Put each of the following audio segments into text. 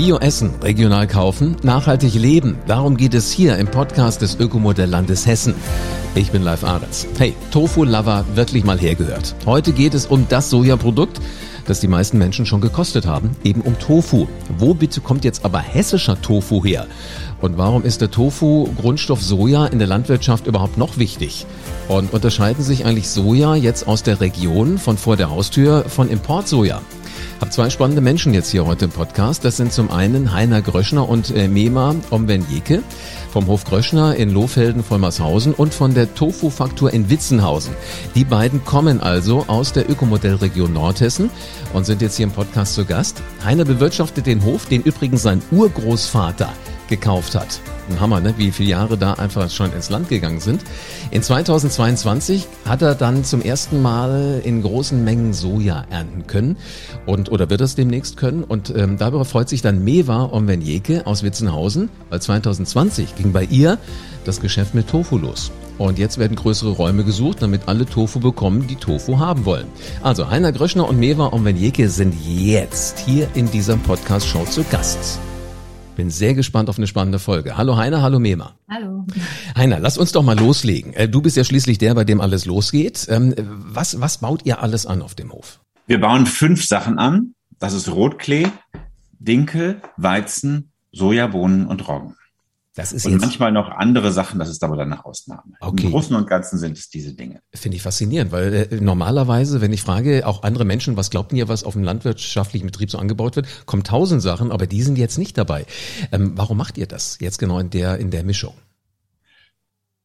Bio-Essen, regional kaufen, nachhaltig leben. Darum geht es hier im Podcast des Ökomodelllandes Hessen. Ich bin Live Ahrens. Hey, Tofu-Lover wirklich mal hergehört. Heute geht es um das Sojaprodukt, das die meisten Menschen schon gekostet haben, eben um Tofu. Wo bitte kommt jetzt aber hessischer Tofu her? Und warum ist der Tofu, Grundstoff Soja in der Landwirtschaft überhaupt noch wichtig? Und unterscheiden sich eigentlich Soja jetzt aus der Region von vor der Haustür von Importsoja? Hab zwei spannende Menschen jetzt hier heute im Podcast. Das sind zum einen Heiner Gröschner und äh, Mema Omvenjeke vom Hof Gröschner in Lohfelden-Vollmershausen und von der Tofu-Faktur in Witzenhausen. Die beiden kommen also aus der Ökomodellregion Nordhessen und sind jetzt hier im Podcast zu Gast. Heiner bewirtschaftet den Hof, den übrigens sein Urgroßvater gekauft hat. Ein Hammer, ne? wie viele Jahre da einfach schon ins Land gegangen sind. In 2022 hat er dann zum ersten Mal in großen Mengen Soja ernten können und oder wird es demnächst können. Und ähm, darüber freut sich dann Meva Omvenjeke aus Witzenhausen, weil 2020 ging bei ihr das Geschäft mit Tofu los. Und jetzt werden größere Räume gesucht, damit alle Tofu bekommen, die Tofu haben wollen. Also Heiner Gröschner und Meva Omvenjeke sind jetzt hier in dieser Podcast-Show zu Gast. Bin sehr gespannt auf eine spannende Folge. Hallo Heiner, hallo Mema. Hallo. Heiner, lass uns doch mal loslegen. Äh, du bist ja schließlich der, bei dem alles losgeht. Ähm, was, was baut ihr alles an auf dem Hof? Wir bauen fünf Sachen an. Das ist Rotklee, Dinkel, Weizen, Sojabohnen und Roggen. Das ist und jetzt manchmal noch andere Sachen, das ist aber dann eine Ausnahme. Okay. Im Großen und Ganzen sind es diese Dinge. Finde ich faszinierend, weil äh, normalerweise, wenn ich frage, auch andere Menschen, was glaubt ihr, was auf dem landwirtschaftlichen Betrieb so angebaut wird, kommen tausend Sachen, aber die sind jetzt nicht dabei. Ähm, warum macht ihr das jetzt genau in der, in der Mischung?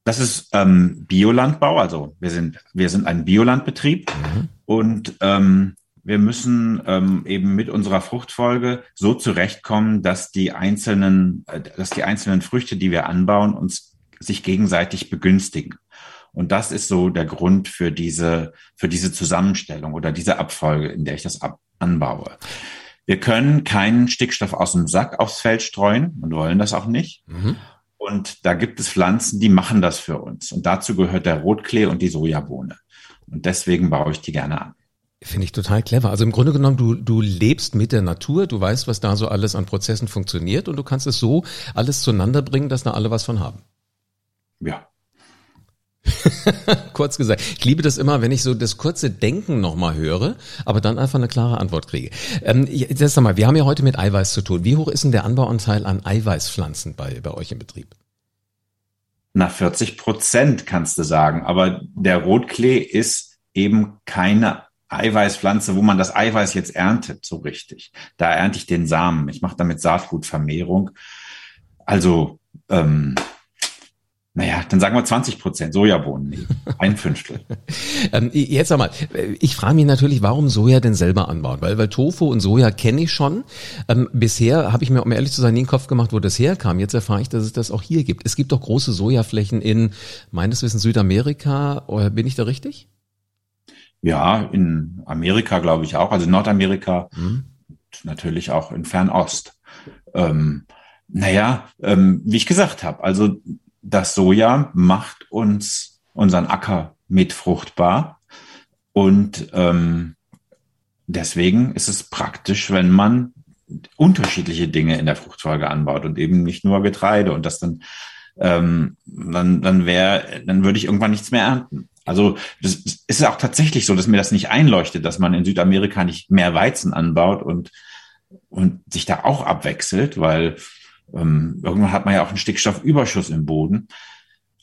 Das ist ähm, Biolandbau, also wir sind, wir sind ein Biolandbetrieb mhm. und ähm, wir müssen ähm, eben mit unserer Fruchtfolge so zurechtkommen, dass die einzelnen, äh, dass die einzelnen Früchte, die wir anbauen, uns sich gegenseitig begünstigen. Und das ist so der Grund für diese, für diese Zusammenstellung oder diese Abfolge, in der ich das ab anbaue. Wir können keinen Stickstoff aus dem Sack aufs Feld streuen und wollen das auch nicht. Mhm. Und da gibt es Pflanzen, die machen das für uns. Und dazu gehört der Rotklee und die Sojabohne. Und deswegen baue ich die gerne an. Finde ich total clever. Also im Grunde genommen, du, du lebst mit der Natur, du weißt, was da so alles an Prozessen funktioniert und du kannst es so alles zueinander bringen, dass da alle was von haben. Ja. Kurz gesagt, ich liebe das immer, wenn ich so das kurze Denken nochmal höre, aber dann einfach eine klare Antwort kriege. Ähm, jetzt mal, wir haben ja heute mit Eiweiß zu tun. Wie hoch ist denn der Anbauanteil an Eiweißpflanzen bei, bei euch im Betrieb? Na, 40 Prozent kannst du sagen. Aber der Rotklee ist eben keine Eiweißpflanze, wo man das Eiweiß jetzt erntet, so richtig. Da ernte ich den Samen. Ich mache damit Saatgutvermehrung. Also, ähm, naja, dann sagen wir 20 Prozent Sojabohnen, nee, ein Fünftel. ähm, jetzt sag mal, ich frage mich natürlich, warum Soja denn selber anbauen? Weil, weil Tofu und Soja kenne ich schon. Ähm, bisher habe ich mir, um ehrlich zu sein, nie den Kopf gemacht, wo das herkam. Jetzt erfahre ich, dass es das auch hier gibt. Es gibt doch große Sojaflächen in, meines Wissens, Südamerika. Bin ich da richtig? Ja, in Amerika glaube ich auch, also Nordamerika, mhm. natürlich auch in Fernost. Ähm, naja, ähm, wie ich gesagt habe, also das Soja macht uns unseren Acker mit fruchtbar und ähm, deswegen ist es praktisch, wenn man unterschiedliche Dinge in der Fruchtfolge anbaut und eben nicht nur Getreide und das dann ähm, dann dann wäre dann würde ich irgendwann nichts mehr ernten. Also das ist auch tatsächlich so, dass mir das nicht einleuchtet, dass man in Südamerika nicht mehr Weizen anbaut und, und sich da auch abwechselt, weil ähm, irgendwann hat man ja auch einen Stickstoffüberschuss im Boden.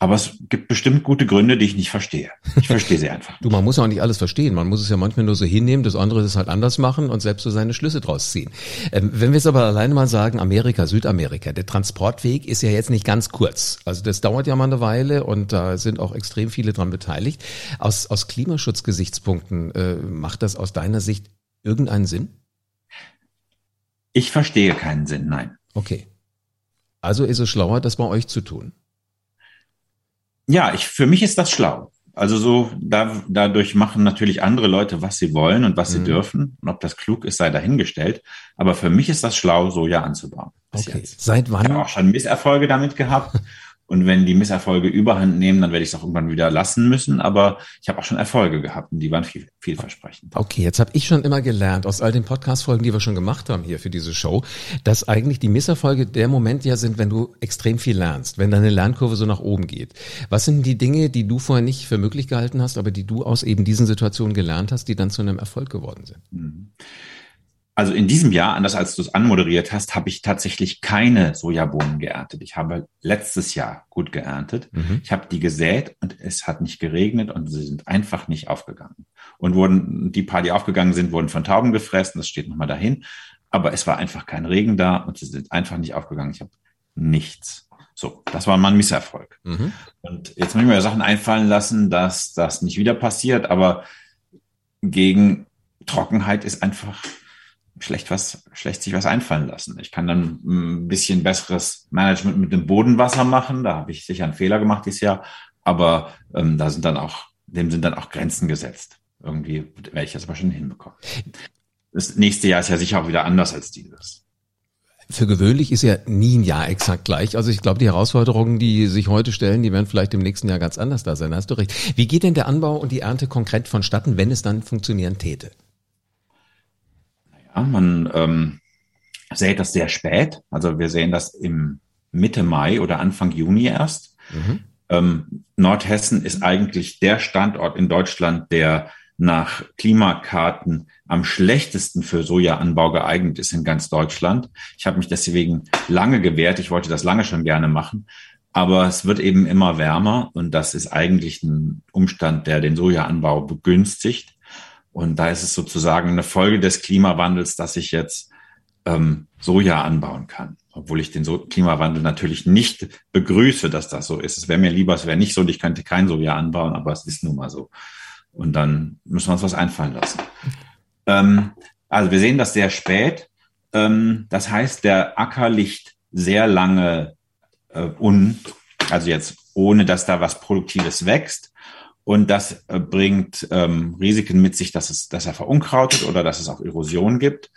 Aber es gibt bestimmt gute Gründe, die ich nicht verstehe. Ich verstehe sie einfach. du, man muss ja auch nicht alles verstehen. Man muss es ja manchmal nur so hinnehmen, das andere ist halt anders machen und selbst so seine Schlüsse draus ziehen. Ähm, wenn wir jetzt aber alleine mal sagen, Amerika, Südamerika, der Transportweg ist ja jetzt nicht ganz kurz. Also das dauert ja mal eine Weile und da sind auch extrem viele dran beteiligt. Aus, aus Klimaschutzgesichtspunkten äh, macht das aus deiner Sicht irgendeinen Sinn? Ich verstehe keinen Sinn, nein. Okay. Also ist es schlauer, das bei euch zu tun. Ja, ich, für mich ist das schlau. Also so, da, dadurch machen natürlich andere Leute, was sie wollen und was mhm. sie dürfen. Und ob das klug ist, sei dahingestellt. Aber für mich ist das schlau, Soja anzubauen. Okay. Jetzt. Seit wann? Ich habe auch schon Misserfolge damit gehabt. Und wenn die Misserfolge überhand nehmen, dann werde ich es auch irgendwann wieder lassen müssen. Aber ich habe auch schon Erfolge gehabt und die waren viel, vielversprechend. Okay, jetzt habe ich schon immer gelernt aus all den Podcast-Folgen, die wir schon gemacht haben hier für diese Show, dass eigentlich die Misserfolge der Moment ja sind, wenn du extrem viel lernst, wenn deine Lernkurve so nach oben geht. Was sind die Dinge, die du vorher nicht für möglich gehalten hast, aber die du aus eben diesen Situationen gelernt hast, die dann zu einem Erfolg geworden sind? Mhm. Also in diesem Jahr, anders als du es anmoderiert hast, habe ich tatsächlich keine Sojabohnen geerntet. Ich habe letztes Jahr gut geerntet. Mhm. Ich habe die gesät und es hat nicht geregnet und sie sind einfach nicht aufgegangen. Und wurden, die paar, die aufgegangen sind, wurden von Tauben gefressen. Das steht nochmal dahin. Aber es war einfach kein Regen da und sie sind einfach nicht aufgegangen. Ich habe nichts. So, das war mein Misserfolg. Mhm. Und jetzt muss ich mir Sachen einfallen lassen, dass das nicht wieder passiert. Aber gegen Trockenheit ist einfach schlecht was, schlecht sich was einfallen lassen. Ich kann dann ein bisschen besseres Management mit dem Bodenwasser machen. Da habe ich sicher einen Fehler gemacht dieses Jahr. Aber ähm, da sind dann auch, dem sind dann auch Grenzen gesetzt. Irgendwie werde ich das aber schon hinbekommen. Das nächste Jahr ist ja sicher auch wieder anders als dieses. Für gewöhnlich ist ja nie ein Jahr exakt gleich. Also ich glaube, die Herausforderungen, die sich heute stellen, die werden vielleicht im nächsten Jahr ganz anders da sein. Hast du recht. Wie geht denn der Anbau und die Ernte konkret vonstatten, wenn es dann funktionieren täte? Ja, man ähm, sät das sehr spät. Also wir sehen das im Mitte Mai oder Anfang Juni erst. Mhm. Ähm, Nordhessen ist eigentlich der Standort in Deutschland, der nach Klimakarten am schlechtesten für Sojaanbau geeignet ist in ganz Deutschland. Ich habe mich deswegen lange gewehrt. Ich wollte das lange schon gerne machen. Aber es wird eben immer wärmer und das ist eigentlich ein Umstand, der den Sojaanbau begünstigt. Und da ist es sozusagen eine Folge des Klimawandels, dass ich jetzt ähm, Soja anbauen kann. Obwohl ich den so Klimawandel natürlich nicht begrüße, dass das so ist. Es wäre mir lieber, es wäre nicht so und ich könnte kein Soja anbauen, aber es ist nun mal so. Und dann müssen wir uns was einfallen lassen. Ähm, also wir sehen das sehr spät. Ähm, das heißt, der Acker liegt sehr lange äh, un, also jetzt ohne, dass da was Produktives wächst. Und das äh, bringt ähm, Risiken mit sich, dass, es, dass er verunkrautet oder dass es auch Erosion gibt.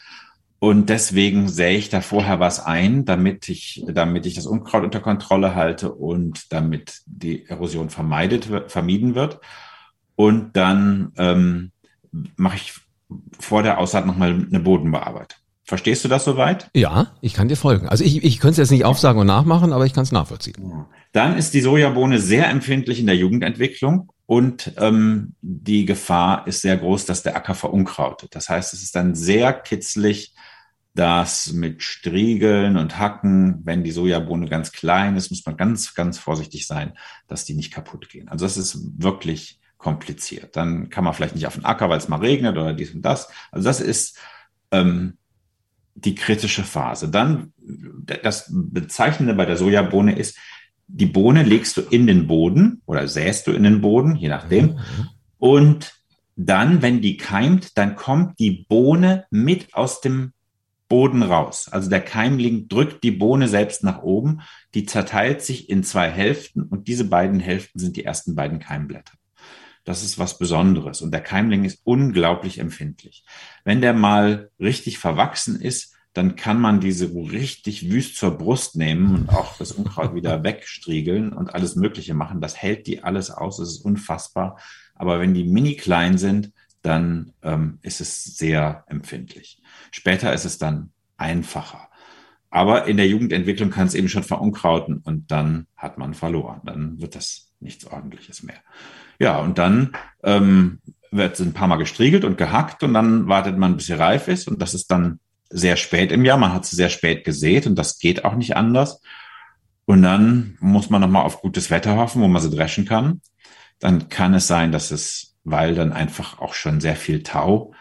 Und deswegen sähe ich da vorher was ein, damit ich, damit ich das Unkraut unter Kontrolle halte und damit die Erosion vermeidet, vermieden wird. Und dann ähm, mache ich vor der Aussaat nochmal eine Bodenbearbeitung. Verstehst du das soweit? Ja, ich kann dir folgen. Also ich, ich könnte es jetzt nicht aufsagen und nachmachen, aber ich kann es nachvollziehen. Dann ist die Sojabohne sehr empfindlich in der Jugendentwicklung und ähm, die Gefahr ist sehr groß, dass der Acker verunkrautet. Das heißt, es ist dann sehr kitzlig, dass mit Striegeln und Hacken, wenn die Sojabohne ganz klein ist, muss man ganz, ganz vorsichtig sein, dass die nicht kaputt gehen. Also das ist wirklich kompliziert. Dann kann man vielleicht nicht auf den Acker, weil es mal regnet oder dies und das. Also das ist ähm, die kritische Phase. Dann das Bezeichnende bei der Sojabohne ist, die Bohne legst du in den Boden oder säst du in den Boden, je nachdem. Mhm. Und dann, wenn die keimt, dann kommt die Bohne mit aus dem Boden raus. Also der Keimling drückt die Bohne selbst nach oben, die zerteilt sich in zwei Hälften und diese beiden Hälften sind die ersten beiden Keimblätter. Das ist was Besonderes und der Keimling ist unglaublich empfindlich. Wenn der mal richtig verwachsen ist, dann kann man diese richtig wüst zur Brust nehmen und auch das Unkraut wieder wegstriegeln und alles Mögliche machen. Das hält die alles aus, das ist unfassbar. Aber wenn die mini klein sind, dann ähm, ist es sehr empfindlich. Später ist es dann einfacher. Aber in der Jugendentwicklung kann es eben schon verunkrauten und dann hat man verloren. Dann wird das nichts Ordentliches mehr. Ja, und dann ähm, wird ein paar Mal gestriegelt und gehackt und dann wartet man, bis sie reif ist und das ist dann sehr spät im Jahr. Man hat sie sehr spät gesät und das geht auch nicht anders. Und dann muss man nochmal auf gutes Wetter hoffen, wo man sie dreschen kann. Dann kann es sein, dass es, weil dann einfach auch schon sehr viel Tau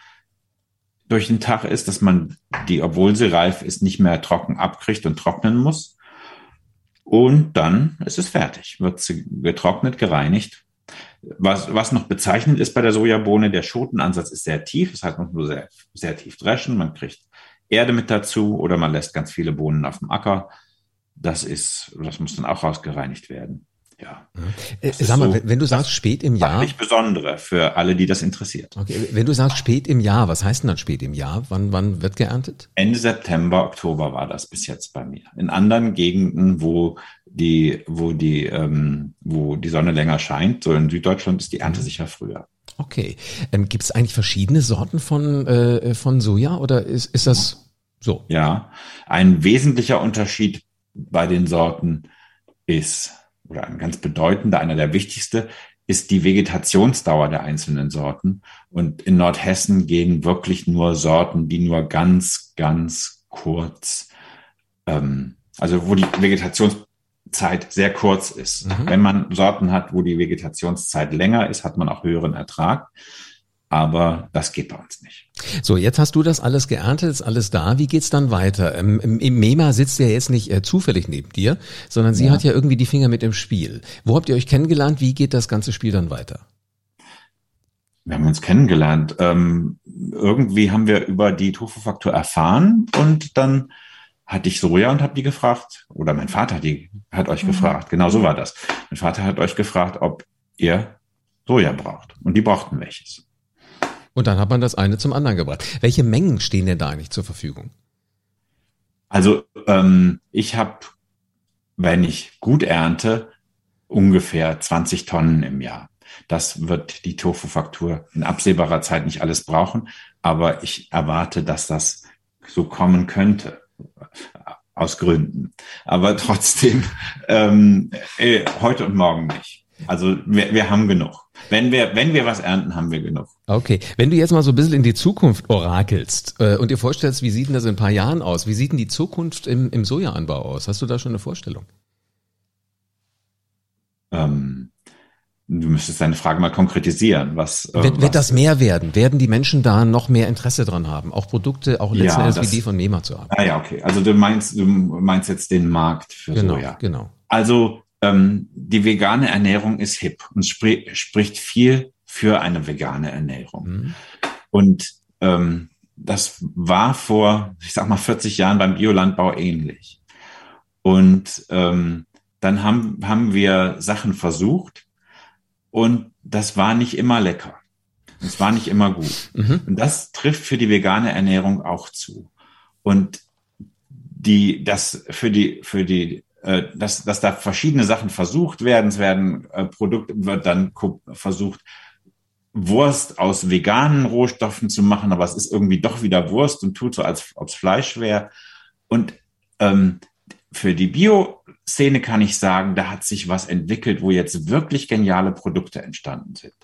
durch den Tag ist, dass man die, obwohl sie reif ist, nicht mehr trocken abkriegt und trocknen muss. Und dann ist es fertig, wird sie getrocknet, gereinigt. Was, was noch bezeichnend ist bei der Sojabohne, der Schotenansatz ist sehr tief, das heißt, man muss nur sehr, sehr tief dreschen, man kriegt Erde mit dazu oder man lässt ganz viele Bohnen auf dem Acker. Das ist, das muss dann auch rausgereinigt werden. Ja. Äh, sag mal, so wenn du sagst spät im Jahr. Nicht besondere für alle, die das interessiert. Okay, wenn du sagst spät im Jahr, was heißt denn dann spät im Jahr? Wann, wann wird geerntet? Ende September, Oktober war das bis jetzt bei mir. In anderen Gegenden, wo die, wo die, ähm, wo die Sonne länger scheint. So in Süddeutschland ist die Ernte mhm. sicher früher. Okay. Ähm, Gibt es eigentlich verschiedene Sorten von, äh, von Soja oder ist, ist das so? Ja, ein wesentlicher Unterschied bei den Sorten ist, oder ein ganz bedeutender, einer der wichtigste, ist die Vegetationsdauer der einzelnen Sorten. Und in Nordhessen gehen wirklich nur Sorten, die nur ganz, ganz kurz, ähm, also wo die Vegetationszeit sehr kurz ist. Mhm. Wenn man Sorten hat, wo die Vegetationszeit länger ist, hat man auch höheren Ertrag. Aber das geht bei uns nicht. So, jetzt hast du das alles geerntet, ist alles da. Wie geht's dann weiter? Ähm, Im MEMA sitzt ja jetzt nicht äh, zufällig neben dir, sondern sie ja. hat ja irgendwie die Finger mit im Spiel. Wo habt ihr euch kennengelernt? Wie geht das ganze Spiel dann weiter? Wir haben uns kennengelernt. Ähm, irgendwie haben wir über die Tofu-Faktor erfahren und dann hatte ich Soja und habe die gefragt, oder mein Vater hat, die, hat euch mhm. gefragt, genau so war das. Mein Vater hat euch gefragt, ob ihr Soja braucht. Und die brauchten welches. Und dann hat man das eine zum anderen gebracht. Welche Mengen stehen denn da eigentlich zur Verfügung? Also ähm, ich habe, wenn ich gut ernte, ungefähr 20 Tonnen im Jahr. Das wird die Tofu-Faktur in absehbarer Zeit nicht alles brauchen, aber ich erwarte, dass das so kommen könnte aus Gründen. Aber trotzdem ähm, äh, heute und morgen nicht. Also wir, wir haben genug. Wenn wir, wenn wir was ernten, haben wir genug. Okay. Wenn du jetzt mal so ein bisschen in die Zukunft orakelst äh, und dir vorstellst, wie sieht denn das in ein paar Jahren aus? Wie sieht denn die Zukunft im, im Sojaanbau aus? Hast du da schon eine Vorstellung? Ähm, du müsstest deine Frage mal konkretisieren. Was, äh, wird, wird das mehr werden? Werden die Menschen da noch mehr Interesse dran haben, auch Produkte, auch letzten ja, Endes wie die von Mema zu haben? Ah ja, okay. Also du meinst, du meinst jetzt den Markt für genau, Soja. Genau. Also ähm, die vegane Ernährung ist hip und spri spricht viel für eine vegane Ernährung. Mhm. Und ähm, das war vor, ich sag mal, 40 Jahren beim Biolandbau ähnlich. Und ähm, dann haben, haben wir Sachen versucht und das war nicht immer lecker. Es war nicht immer gut. Mhm. Und das trifft für die vegane Ernährung auch zu. Und die, das für die, für die äh, dass, dass da verschiedene Sachen versucht werden. Es werden äh, Produkte, wird dann versucht, Wurst aus veganen Rohstoffen zu machen, aber es ist irgendwie doch wieder Wurst und tut so, als ob es Fleisch wäre. Und ähm, für die Bio-Szene kann ich sagen, da hat sich was entwickelt, wo jetzt wirklich geniale Produkte entstanden sind.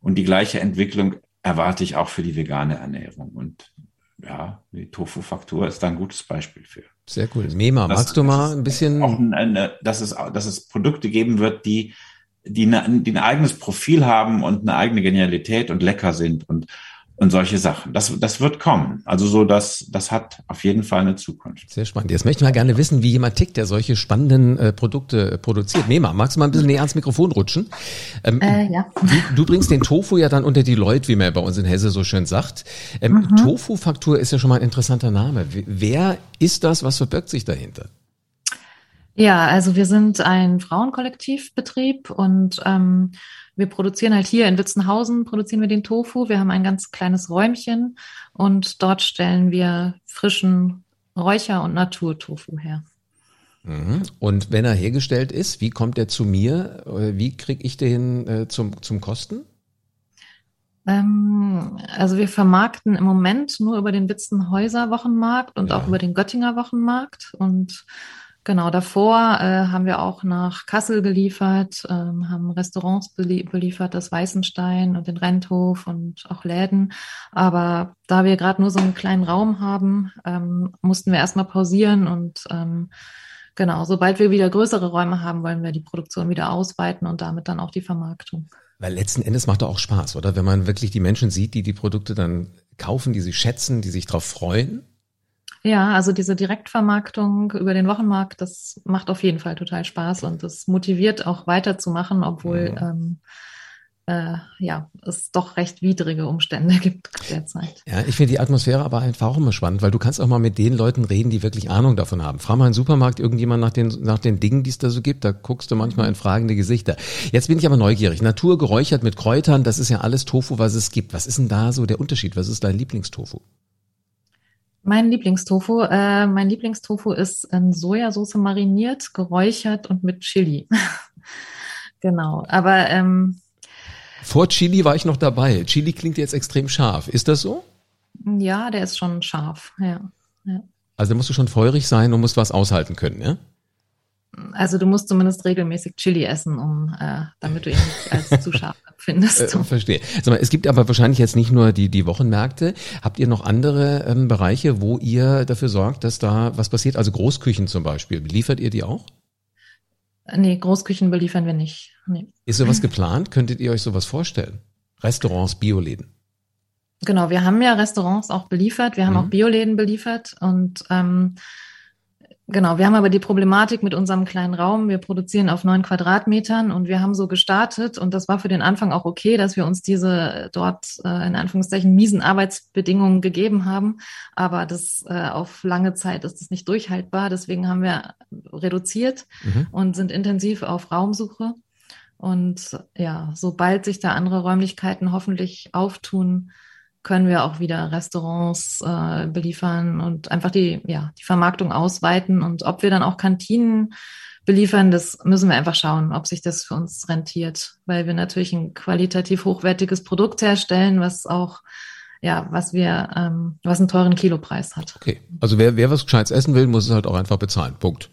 Und die gleiche Entwicklung erwarte ich auch für die vegane Ernährung. Und ja, die Tofu-Faktur ist da ein gutes Beispiel für. Sehr cool. Mema, das, magst du mal ein bisschen? Auch eine, dass, es, dass es Produkte geben wird, die, die, eine, die ein eigenes Profil haben und eine eigene Genialität und lecker sind und und solche Sachen. Das, das wird kommen. Also so, das, das hat auf jeden Fall eine Zukunft. Sehr spannend. Jetzt möchte ich mal gerne wissen, wie jemand tickt, der solche spannenden äh, Produkte produziert. Mema, magst du mal ein bisschen näher ans Mikrofon rutschen? Ähm, äh, ja. Du, du, bringst den Tofu ja dann unter die Leute, wie man bei uns in Hesse so schön sagt. Ähm, mhm. Tofu-Faktur ist ja schon mal ein interessanter Name. Wer ist das? Was verbirgt sich dahinter? Ja, also wir sind ein Frauenkollektivbetrieb und ähm, wir produzieren halt hier in Witzenhausen, produzieren wir den Tofu. Wir haben ein ganz kleines Räumchen und dort stellen wir frischen Räucher- und Naturtofu her. Mhm. Und wenn er hergestellt ist, wie kommt er zu mir? Äh, wie kriege ich den äh, zum, zum Kosten? Ähm, also wir vermarkten im Moment nur über den Witzenhäuser Wochenmarkt und ja. auch über den Göttinger Wochenmarkt und Genau, davor äh, haben wir auch nach Kassel geliefert, ähm, haben Restaurants belie beliefert, das Weißenstein und den Renthof und auch Läden. Aber da wir gerade nur so einen kleinen Raum haben, ähm, mussten wir erstmal pausieren und ähm, genau, sobald wir wieder größere Räume haben, wollen wir die Produktion wieder ausweiten und damit dann auch die Vermarktung. Weil letzten Endes macht doch auch Spaß, oder? Wenn man wirklich die Menschen sieht, die die Produkte dann kaufen, die sie schätzen, die sich darauf freuen ja, also diese Direktvermarktung über den Wochenmarkt, das macht auf jeden Fall total Spaß und das motiviert auch weiterzumachen, obwohl mhm. ähm, äh, ja, es doch recht widrige Umstände gibt derzeit. Ja, ich finde die Atmosphäre aber einfach auch immer spannend, weil du kannst auch mal mit den Leuten reden, die wirklich Ahnung davon haben. Frag mal im Supermarkt irgendjemand nach den, nach den Dingen, die es da so gibt, da guckst du manchmal in fragende Gesichter. Jetzt bin ich aber neugierig. Natur geräuchert mit Kräutern, das ist ja alles Tofu, was es gibt. Was ist denn da so der Unterschied? Was ist dein Lieblingstofu? Mein Lieblingstofu, äh, mein Lieblingstofu ist in Sojasauce mariniert, geräuchert und mit Chili. genau, aber ähm, vor Chili war ich noch dabei. Chili klingt jetzt extrem scharf. Ist das so? Ja, der ist schon scharf, ja. ja. Also da musst du schon feurig sein und musst was aushalten können, ja? Also du musst zumindest regelmäßig Chili essen, um äh, damit du ihn nicht als zu scharf findest. Äh, verstehe. Mal, es gibt aber wahrscheinlich jetzt nicht nur die die Wochenmärkte. Habt ihr noch andere ähm, Bereiche, wo ihr dafür sorgt, dass da was passiert? Also Großküchen zum Beispiel. Liefert ihr die auch? Nee, Großküchen beliefern wir nicht. Nee. Ist sowas geplant? Könntet ihr euch sowas vorstellen? Restaurants, Bioläden? Genau, wir haben ja Restaurants auch beliefert, wir haben mhm. auch Bioläden beliefert und ähm, Genau, wir haben aber die Problematik mit unserem kleinen Raum. Wir produzieren auf neun Quadratmetern und wir haben so gestartet und das war für den Anfang auch okay, dass wir uns diese dort äh, in Anführungszeichen miesen Arbeitsbedingungen gegeben haben. Aber das äh, auf lange Zeit ist das nicht durchhaltbar. Deswegen haben wir reduziert mhm. und sind intensiv auf Raumsuche. Und ja, sobald sich da andere Räumlichkeiten hoffentlich auftun, können wir auch wieder Restaurants äh, beliefern und einfach die, ja, die Vermarktung ausweiten. Und ob wir dann auch Kantinen beliefern, das müssen wir einfach schauen, ob sich das für uns rentiert, weil wir natürlich ein qualitativ hochwertiges Produkt herstellen, was auch ja, was wir, ähm, was einen teuren Kilopreis hat. Okay, also wer, wer was Gescheites essen will, muss es halt auch einfach bezahlen. Punkt.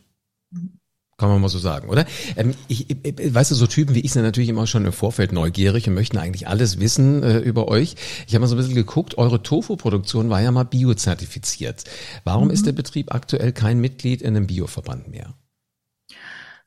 Kann man mal so sagen, oder? Ähm, ich, ich, weißt du, so Typen wie ich sind natürlich immer schon im Vorfeld neugierig und möchten eigentlich alles wissen äh, über euch. Ich habe mal so ein bisschen geguckt, eure Tofu-Produktion war ja mal biozertifiziert. Warum mhm. ist der Betrieb aktuell kein Mitglied in einem Bioverband mehr?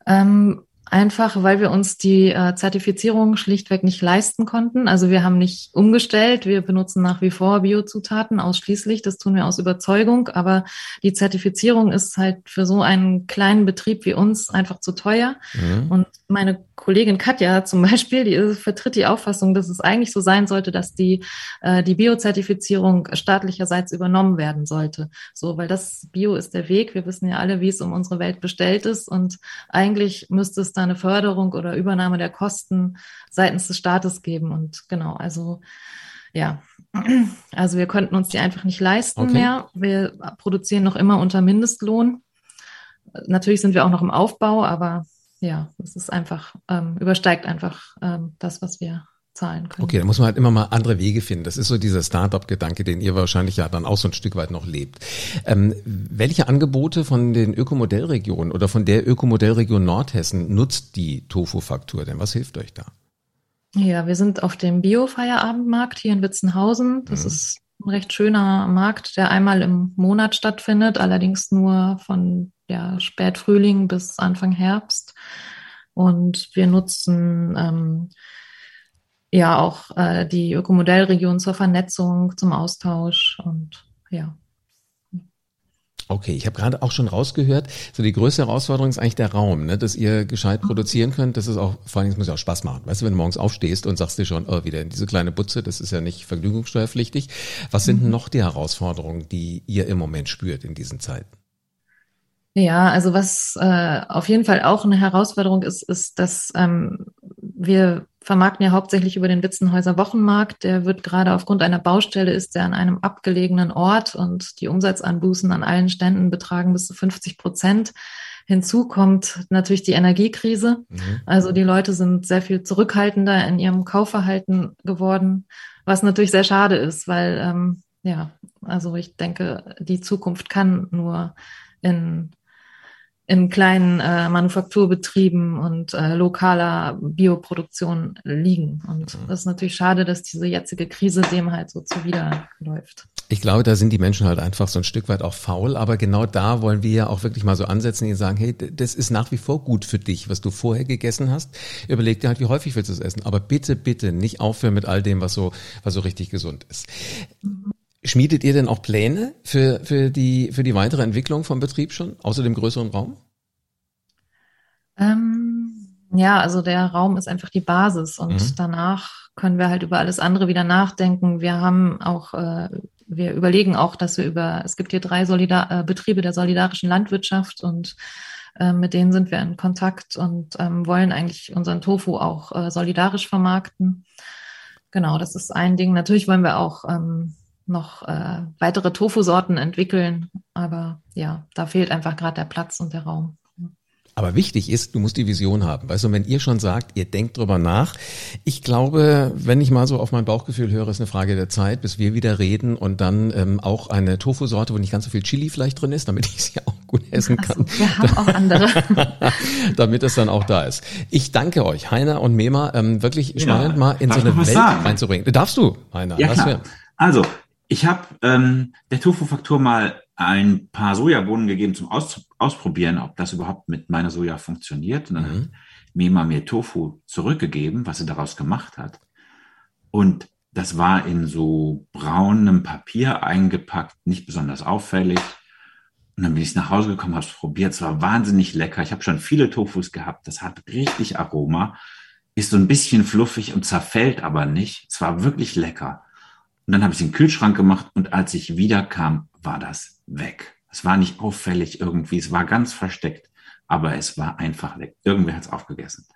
Ähm, Einfach, weil wir uns die äh, Zertifizierung schlichtweg nicht leisten konnten. Also wir haben nicht umgestellt. Wir benutzen nach wie vor Biozutaten ausschließlich. Das tun wir aus Überzeugung. Aber die Zertifizierung ist halt für so einen kleinen Betrieb wie uns einfach zu teuer. Mhm. Und meine Kollegin Katja zum Beispiel, die vertritt die Auffassung, dass es eigentlich so sein sollte, dass die, äh, die Biozertifizierung staatlicherseits übernommen werden sollte. So, weil das Bio ist der Weg. Wir wissen ja alle, wie es um unsere Welt bestellt ist. Und eigentlich müsste es da eine Förderung oder Übernahme der Kosten seitens des Staates geben. Und genau, also ja, also wir könnten uns die einfach nicht leisten okay. mehr. Wir produzieren noch immer unter Mindestlohn. Natürlich sind wir auch noch im Aufbau, aber ja, es ist einfach, ähm, übersteigt einfach ähm, das, was wir zahlen können. Okay, da muss man halt immer mal andere Wege finden. Das ist so dieser Startup-Gedanke, den ihr wahrscheinlich ja dann auch so ein Stück weit noch lebt. Ähm, welche Angebote von den Ökomodellregionen oder von der Ökomodellregion Nordhessen nutzt die Tofu-Faktur denn? Was hilft euch da? Ja, wir sind auf dem Bio-Feierabendmarkt hier in Witzenhausen. Das mhm. ist ein recht schöner Markt, der einmal im Monat stattfindet, allerdings nur von ja, Spätfrühling bis Anfang Herbst. Und wir nutzen ähm, ja auch äh, die Ökomodellregion zur Vernetzung, zum Austausch und ja. Okay, ich habe gerade auch schon rausgehört, so die größte Herausforderung ist eigentlich der Raum, ne? dass ihr gescheit produzieren könnt. Das ist auch, vor allem, es muss ja auch Spaß machen. Weißt du, wenn du morgens aufstehst und sagst dir schon, oh, wieder in diese kleine Butze, das ist ja nicht vergnügungssteuerpflichtig. Was sind mhm. noch die Herausforderungen, die ihr im Moment spürt in diesen Zeiten? Ja, also was äh, auf jeden Fall auch eine Herausforderung ist, ist, dass ähm, wir vermarkten ja hauptsächlich über den Witzenhäuser Wochenmarkt. Der wird gerade aufgrund einer Baustelle ist der an einem abgelegenen Ort und die Umsatzanbußen an allen Ständen betragen bis zu 50 Prozent. Hinzu kommt natürlich die Energiekrise. Mhm. Also die Leute sind sehr viel zurückhaltender in ihrem Kaufverhalten geworden, was natürlich sehr schade ist, weil ähm, ja, also ich denke, die Zukunft kann nur in in kleinen äh, Manufakturbetrieben und äh, lokaler Bioproduktion liegen. Und mhm. das ist natürlich schade, dass diese jetzige Krise dem halt so zuwiderläuft. Ich glaube, da sind die Menschen halt einfach so ein Stück weit auch faul, aber genau da wollen wir ja auch wirklich mal so ansetzen, die sagen, hey, das ist nach wie vor gut für dich, was du vorher gegessen hast. Überleg dir halt, wie häufig willst du es essen, aber bitte, bitte nicht aufhören mit all dem, was so, was so richtig gesund ist. Mhm. Schmiedet ihr denn auch Pläne für, für, die, für die weitere Entwicklung vom Betrieb schon, außer dem größeren Raum? Ähm, ja, also der Raum ist einfach die Basis und mhm. danach können wir halt über alles andere wieder nachdenken. Wir haben auch, äh, wir überlegen auch, dass wir über, es gibt hier drei Solidar äh, Betriebe der solidarischen Landwirtschaft und äh, mit denen sind wir in Kontakt und ähm, wollen eigentlich unseren Tofu auch äh, solidarisch vermarkten. Genau, das ist ein Ding. Natürlich wollen wir auch ähm, noch äh, weitere Tofu-Sorten entwickeln. Aber ja, da fehlt einfach gerade der Platz und der Raum. Aber wichtig ist, du musst die Vision haben. Weißt du, wenn ihr schon sagt, ihr denkt drüber nach. Ich glaube, wenn ich mal so auf mein Bauchgefühl höre, ist eine Frage der Zeit, bis wir wieder reden und dann ähm, auch eine Tofu-Sorte, wo nicht ganz so viel Chili vielleicht drin ist, damit ich sie auch gut essen kann. So, wir haben auch andere. damit es dann auch da ist. Ich danke euch, Heiner und Mema, ähm, wirklich ja, spannend mal in so eine Welt sagen? reinzubringen. Darfst du, Heiner? Ja, klar. Also, ich habe ähm, der Tofu-Faktur mal ein paar Sojabohnen gegeben zum Aus Ausprobieren, ob das überhaupt mit meiner Soja funktioniert. Und dann mhm. hat Mima mir Tofu zurückgegeben, was sie daraus gemacht hat. Und das war in so braunem Papier eingepackt, nicht besonders auffällig. Und dann bin ich nach Hause gekommen, habe es probiert. Es war wahnsinnig lecker. Ich habe schon viele Tofus gehabt. Das hat richtig Aroma. Ist so ein bisschen fluffig und zerfällt aber nicht. Es war wirklich lecker. Und dann habe ich es in den Kühlschrank gemacht und als ich wiederkam, war das weg. Es war nicht auffällig irgendwie, es war ganz versteckt, aber es war einfach weg. Irgendwer hat es aufgegessen.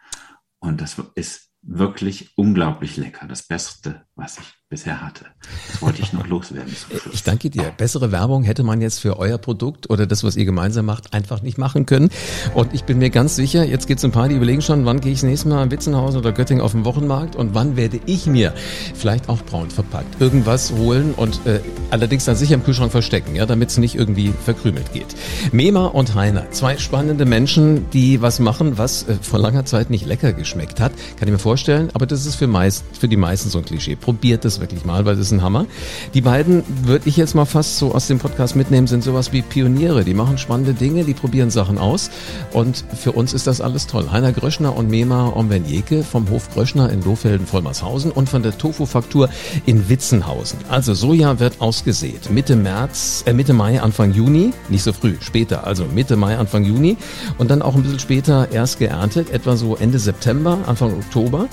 Und das ist wirklich unglaublich lecker. Das Beste, was ich bisher hatte. Das wollte ich noch loswerden. Ich danke dir. Bessere Werbung hätte man jetzt für euer Produkt oder das, was ihr gemeinsam macht, einfach nicht machen können. Und ich bin mir ganz sicher, jetzt gibt es ein paar, die überlegen schon, wann gehe ich das nächste Mal in Witzenhausen oder Göttingen auf den Wochenmarkt und wann werde ich mir vielleicht auch braun verpackt irgendwas holen und äh, allerdings dann sicher im Kühlschrank verstecken, ja, damit es nicht irgendwie verkrümelt geht. Mema und Heiner, zwei spannende Menschen, die was machen, was äh, vor langer Zeit nicht lecker geschmeckt hat, kann ich mir vorstellen, aber das ist für, meist, für die meisten so ein Klischee. Probiert es wirklich mal, weil das ist ein Hammer. Die beiden würde ich jetzt mal fast so aus dem Podcast mitnehmen, sind sowas wie Pioniere. Die machen spannende Dinge, die probieren Sachen aus. Und für uns ist das alles toll. Heiner Gröschner und Mema Omvenjeke vom Hof Gröschner in Lohfelden-Vollmershausen und von der Tofu-Faktur in Witzenhausen. Also Soja wird ausgesät. Mitte März, äh Mitte Mai, Anfang Juni. Nicht so früh, später. Also Mitte Mai, Anfang Juni. Und dann auch ein bisschen später erst geerntet. Etwa so Ende September, Anfang Oktober.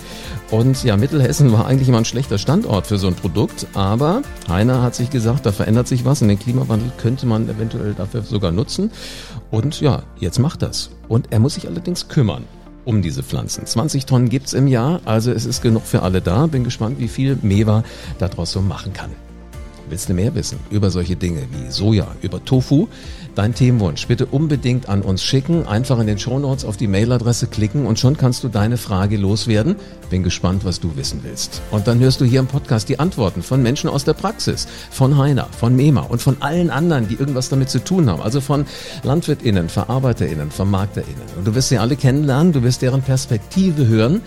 Und ja, Mittelhessen war eigentlich immer ein schlechter Standort für so ein Produkt, aber Heiner hat sich gesagt, da verändert sich was und den Klimawandel könnte man eventuell dafür sogar nutzen. Und ja, jetzt macht das. Und er muss sich allerdings kümmern um diese Pflanzen. 20 Tonnen gibt's im Jahr, also es ist genug für alle da. Bin gespannt, wie viel Mewa daraus so machen kann. Willst du mehr wissen über solche Dinge wie Soja, über Tofu? Dein Themenwunsch bitte unbedingt an uns schicken. Einfach in den Shownotes auf die Mailadresse klicken und schon kannst du deine Frage loswerden. Bin gespannt, was du wissen willst. Und dann hörst du hier im Podcast die Antworten von Menschen aus der Praxis, von Heiner, von Mema und von allen anderen, die irgendwas damit zu tun haben. Also von LandwirtInnen, VerarbeiterInnen, VermarkterInnen. Und du wirst sie alle kennenlernen, du wirst deren Perspektive hören.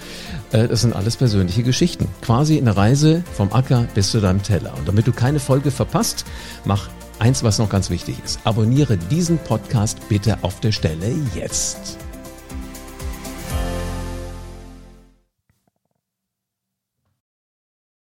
Äh, das sind alles persönliche Geschichten. Quasi eine Reise vom Acker bis zu deinem Teller. Und damit du keine Folge verpasst, mach Eins, was noch ganz wichtig ist. Abonniere diesen Podcast bitte auf der Stelle jetzt.